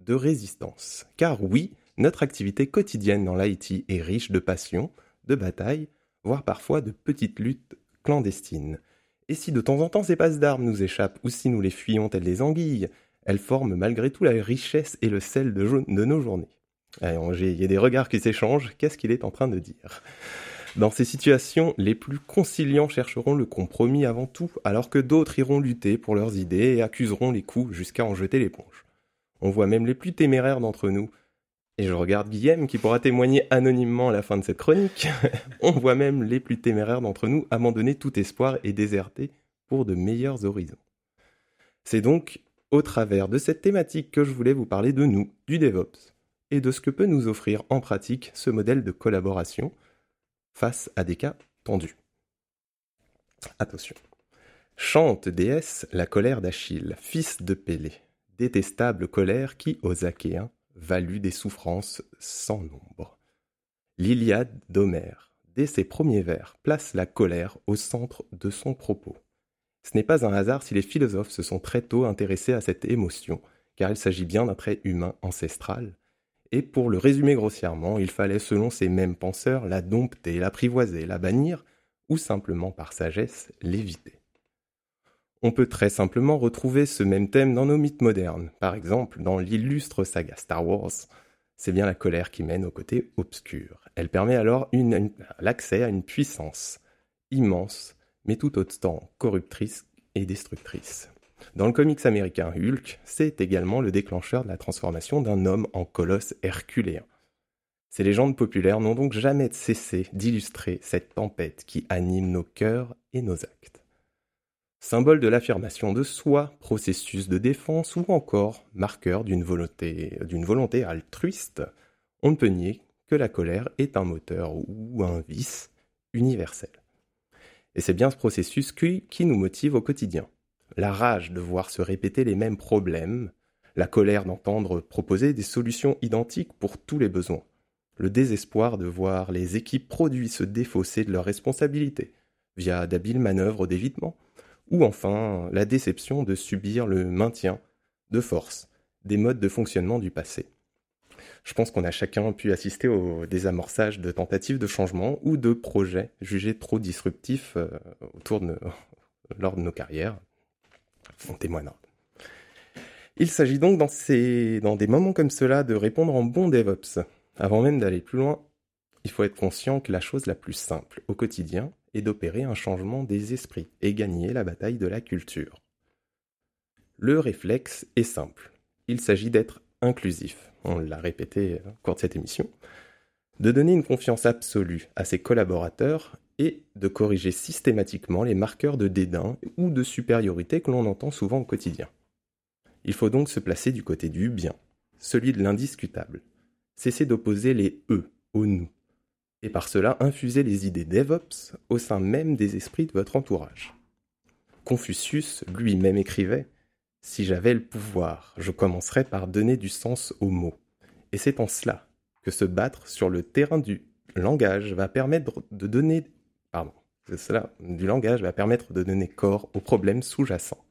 de résistance. Car oui, notre activité quotidienne dans l'IT est riche de passions, de batailles, voire parfois de petites luttes clandestines. Et si de temps en temps ces passes d'armes nous échappent, ou si nous les fuyons telles des anguilles, elles forment malgré tout la richesse et le sel de, de nos journées. Il y a des regards qui s'échangent, qu'est-ce qu'il est en train de dire? Dans ces situations, les plus conciliants chercheront le compromis avant tout, alors que d'autres iront lutter pour leurs idées et accuseront les coups jusqu'à en jeter l'éponge. On voit même les plus téméraires d'entre nous, et je regarde Guillaume qui pourra témoigner anonymement à la fin de cette chronique, on voit même les plus téméraires d'entre nous abandonner tout espoir et déserter pour de meilleurs horizons. C'est donc au travers de cette thématique que je voulais vous parler de nous, du DevOps, et de ce que peut nous offrir en pratique ce modèle de collaboration face à des cas tendus. Attention. Chante déesse la colère d'Achille, fils de Pélée, détestable colère qui, aux Achéens, valut des souffrances sans nombre. L'Iliade d'Homère, dès ses premiers vers, place la colère au centre de son propos. Ce n'est pas un hasard si les philosophes se sont très tôt intéressés à cette émotion, car il s'agit bien d'un trait humain ancestral. Et pour le résumer grossièrement, il fallait, selon ces mêmes penseurs, la dompter, l'apprivoiser, la bannir, ou simplement par sagesse l'éviter. On peut très simplement retrouver ce même thème dans nos mythes modernes. Par exemple, dans l'illustre saga Star Wars, c'est bien la colère qui mène au côté obscur. Elle permet alors l'accès à une puissance immense, mais tout autant corruptrice et destructrice. Dans le comics américain Hulk, c'est également le déclencheur de la transformation d'un homme en colosse herculéen. Ces légendes populaires n'ont donc jamais cessé d'illustrer cette tempête qui anime nos cœurs et nos actes symbole de l'affirmation de soi, processus de défense ou encore marqueur d'une volonté, altruiste, on ne peut nier que la colère est un moteur ou un vice universel. Et c'est bien ce processus qui nous motive au quotidien. La rage de voir se répéter les mêmes problèmes, la colère d'entendre proposer des solutions identiques pour tous les besoins, le désespoir de voir les équipes produits se défausser de leurs responsabilités via d'habiles manœuvres d'évitement, ou enfin la déception de subir le maintien de force des modes de fonctionnement du passé. Je pense qu'on a chacun pu assister au désamorçage de tentatives de changement ou de projets jugés trop disruptifs euh, lors de nos carrières. Il s'agit donc dans, dans des moments comme cela de répondre en bon DevOps. Avant même d'aller plus loin, il faut être conscient que la chose la plus simple au quotidien est d'opérer un changement des esprits et gagner la bataille de la culture. Le réflexe est simple. Il s'agit d'être inclusif, on l'a répété au cours de cette émission, de donner une confiance absolue à ses collaborateurs et de corriger systématiquement les marqueurs de dédain ou de supériorité que l'on entend souvent au quotidien. Il faut donc se placer du côté du bien, celui de l'indiscutable. Cesser d'opposer les eux au nous et par cela infuser les idées DevOps au sein même des esprits de votre entourage. Confucius lui-même écrivait Si j'avais le pouvoir, je commencerais par donner du sens aux mots. Et c'est en cela que se battre sur le terrain du langage va permettre de donner pardon, cela du langage va permettre de donner corps aux problèmes sous-jacents,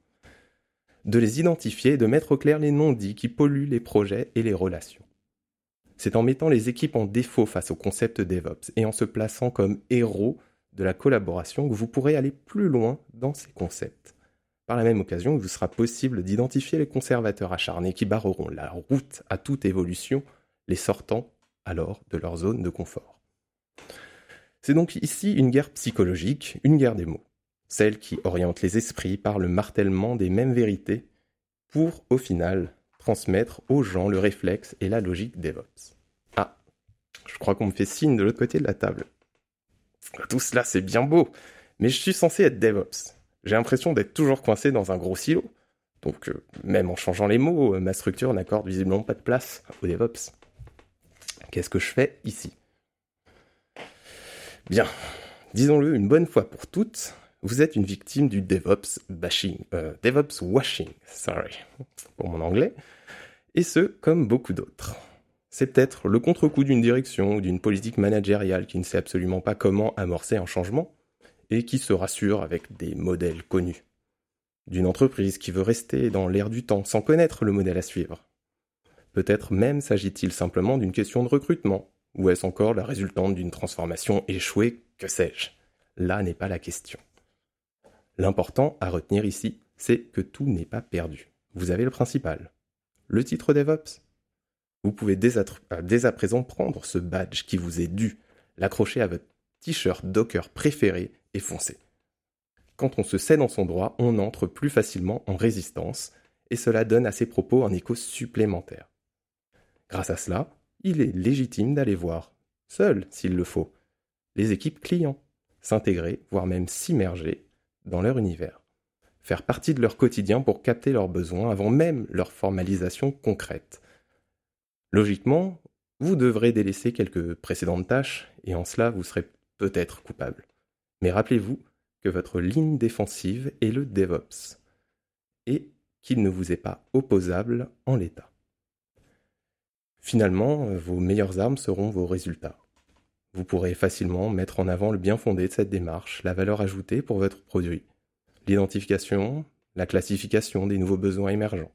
de les identifier et de mettre au clair les non-dits qui polluent les projets et les relations. C'est en mettant les équipes en défaut face au concept DevOps et en se plaçant comme héros de la collaboration que vous pourrez aller plus loin dans ces concepts. Par la même occasion, il vous sera possible d'identifier les conservateurs acharnés qui barreront la route à toute évolution, les sortant alors de leur zone de confort. C'est donc ici une guerre psychologique, une guerre des mots, celle qui oriente les esprits par le martèlement des mêmes vérités pour, au final, transmettre aux gens le réflexe et la logique DevOps. Ah, je crois qu'on me fait signe de l'autre côté de la table. Tout cela, c'est bien beau, mais je suis censé être DevOps. J'ai l'impression d'être toujours coincé dans un gros silo. Donc, euh, même en changeant les mots, euh, ma structure n'accorde visiblement pas de place au DevOps. Qu'est-ce que je fais ici? Bien, disons-le une bonne fois pour toutes, vous êtes une victime du DevOps bashing, euh, DevOps washing, sorry, pour mon anglais, et ce, comme beaucoup d'autres. C'est peut-être le contre-coup d'une direction ou d'une politique managériale qui ne sait absolument pas comment amorcer un changement et qui se rassure avec des modèles connus. D'une entreprise qui veut rester dans l'air du temps sans connaître le modèle à suivre. Peut-être même s'agit-il simplement d'une question de recrutement, ou est-ce encore la résultante d'une transformation échouée, que sais-je? Là n'est pas la question. L'important à retenir ici, c'est que tout n'est pas perdu. Vous avez le principal. Le titre DevOps? Vous pouvez dès à, présent prendre ce badge qui vous est dû, l'accrocher à votre t-shirt Docker préféré et foncer. Quand on se sait dans son droit, on entre plus facilement en résistance, et cela donne à ses propos un écho supplémentaire. Grâce à cela, il est légitime d'aller voir, seul s'il le faut, les équipes clients, s'intégrer, voire même s'immerger dans leur univers, faire partie de leur quotidien pour capter leurs besoins avant même leur formalisation concrète. Logiquement, vous devrez délaisser quelques précédentes tâches, et en cela vous serez peut-être coupable. Mais rappelez-vous que votre ligne défensive est le DevOps, et qu'il ne vous est pas opposable en l'état. Finalement, vos meilleures armes seront vos résultats. Vous pourrez facilement mettre en avant le bien fondé de cette démarche, la valeur ajoutée pour votre produit, l'identification, la classification des nouveaux besoins émergents.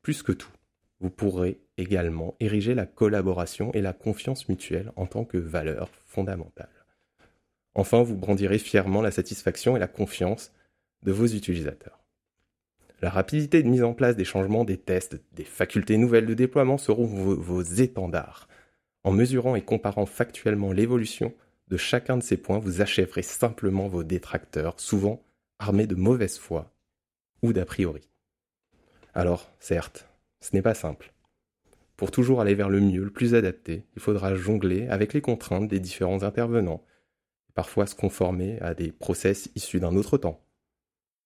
Plus que tout, vous pourrez également ériger la collaboration et la confiance mutuelle en tant que valeur fondamentale. Enfin, vous brandirez fièrement la satisfaction et la confiance de vos utilisateurs. La rapidité de mise en place des changements, des tests, des facultés nouvelles de déploiement seront vos, étendards. En mesurant et comparant factuellement l'évolution de chacun de ces points, vous achèverez simplement vos détracteurs, souvent armés de mauvaise foi ou d'a priori. Alors, certes, ce n'est pas simple. Pour toujours aller vers le mieux, le plus adapté, il faudra jongler avec les contraintes des différents intervenants, parfois se conformer à des process issus d'un autre temps.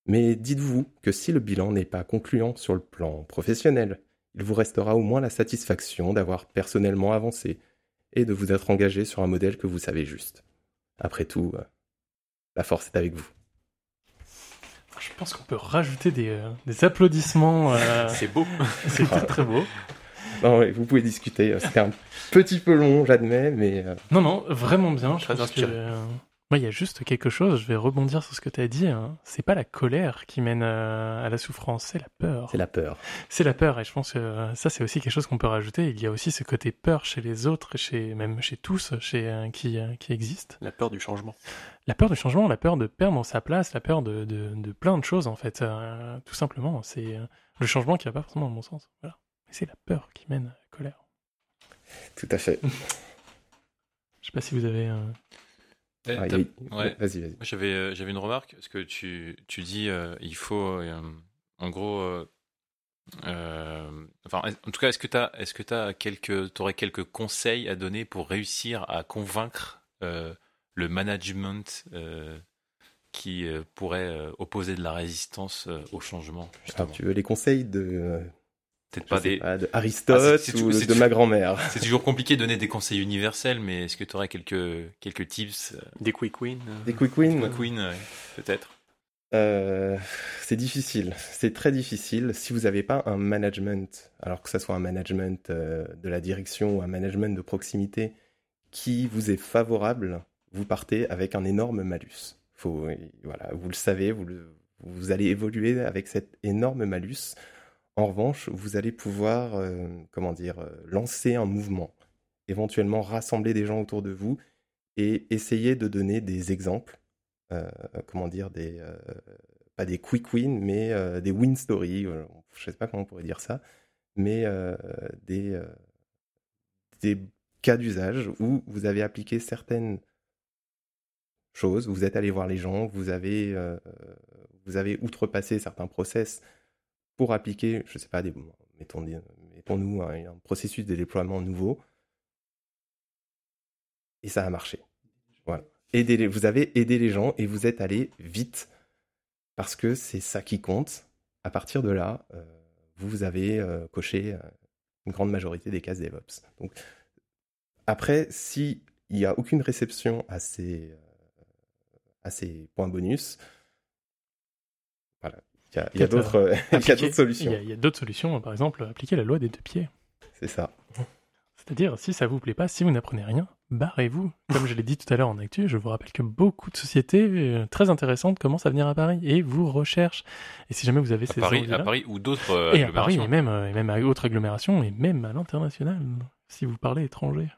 Mais dites-vous que si le bilan n'est pas concluant sur le plan professionnel, il vous restera au moins la satisfaction d'avoir personnellement avancé et de vous être engagé sur un modèle que vous savez juste. Après tout, euh, la force est avec vous. Je pense qu'on peut rajouter des, euh, applaudissements. Euh, c'est beau. C'est très, beau. vous pouvez discuter. C'était un petit peu long, j'admets, mais. Non, non, vraiment bien. Je pense que, moi, il y a juste quelque chose, je vais rebondir sur ce que tu as dit. Hein. C'est pas la colère qui mène euh, à la souffrance, c'est la peur. C'est la peur. C'est la peur, et je pense que euh, ça, c'est aussi quelque chose qu'on peut rajouter. Il y a aussi ce côté peur chez les autres, chez même chez tous, chez euh, qui qui existe. La peur du changement. La peur du changement, la peur de perdre sa place, la peur de, de, de plein de choses en fait. tout simplement, c'est le changement qui va pas forcément dans mon sens. Voilà. c'est la peur qui mène à la colère. Tout à fait. Je sais pas si vous avez. Ah, vas-y, vas-y. J'avais, euh, j'avais une remarque, parce que tu, tu dis, euh, il faut, euh, en gros, enfin, en tout cas, est-ce que tu as, est-ce que as quelques, aurais quelques conseils à donner pour réussir à convaincre le management qui pourrait opposer de la résistance au changement Tu veux les conseils de Peut-être pas des. de Aristote ah, ou de ma grand-mère. C'est toujours compliqué de donner des conseils universels, mais est-ce que tu aurais quelques, quelques tips euh, Des quick wins Des quick wins Des quick wins, peut-être. Euh, c'est difficile, c'est très difficile. Si vous n'avez pas un management, alors que ce soit un management euh, de la direction ou un management de proximité qui vous est favorable, vous partez avec un énorme malus. Faut, voilà, vous le savez, vous, vous allez évoluer avec cet énorme malus. En revanche, vous allez pouvoir, euh, comment dire, euh, lancer un mouvement, éventuellement rassembler des gens autour de vous et essayer de donner des exemples, euh, comment dire, des, pas des quick wins, mais des win stories, je ne sais pas comment on pourrait dire ça, mais des, cas d'usage où vous avez appliqué certaines choses, vous êtes allé voir les gens, vous avez, vous avez outrepassé certains process pour appliquer, je ne sais pas, des, mettons, mettons-nous un, processus de déploiement nouveau. Et ça a marché. Voilà. vous avez aidé les gens et vous êtes allé vite parce que c'est ça qui compte. À partir de là, euh, vous avez euh, coché euh, une grande majorité des cases DevOps. Donc, après, s'il n'y a aucune réception à ces, à ces points bonus, voilà, il y a, d'autres solutions. Il y a, d'autres solutions, par exemple, appliquer la loi des deux pieds. C'est ça. C'est-à-dire, si ça vous plaît pas, si vous n'apprenez rien, barrez-vous. Comme je l'ai dit tout à l'heure en actu, je vous rappelle que beaucoup de sociétés euh, très intéressantes commencent à venir à Paris et vous recherchent. Et si jamais vous avez ces Paris, à Paris ou d'autres euh, Et à Paris, et même, euh, et même à d'autres agglomérations, et même à l'international, si vous parlez étranger.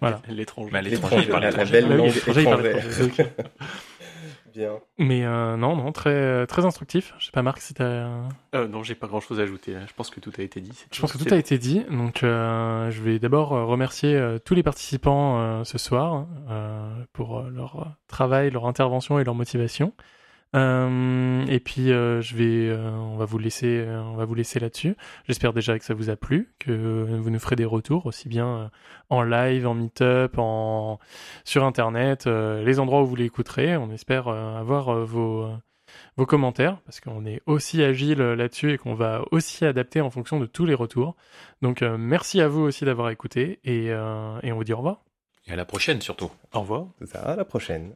voilà. L'étranger. l'étranger, la belle langue étrangère. Bien. Mais euh, non, non, très, très instructif. Je sais pas, Marc, si t'as. Euh, non, j'ai pas grand chose à ajouter. Je pense que tout a été dit. Je pense que tout a été dit. Donc, euh, je vais d'abord euh, remercier euh, tous les participants euh, ce soir euh, pour euh, leur travail, leur intervention et leur motivation. Euh, et puis, euh, je vais, euh, on va vous laisser, euh, on va vous laisser là-dessus. J'espère déjà que ça vous a plu, que vous nous ferez des retours aussi bien euh, en live, en meet-up, en sur internet, euh, les endroits où vous l'écouterez. On espère euh, avoir euh, vos euh, vos commentaires parce qu'on est aussi agile euh, là-dessus et qu'on va aussi adapter en fonction de tous les retours. Donc euh, merci à vous aussi d'avoir écouté et, euh, et on vous dit au revoir. Et à la prochaine surtout. Au revoir. C'est ça, à la prochaine.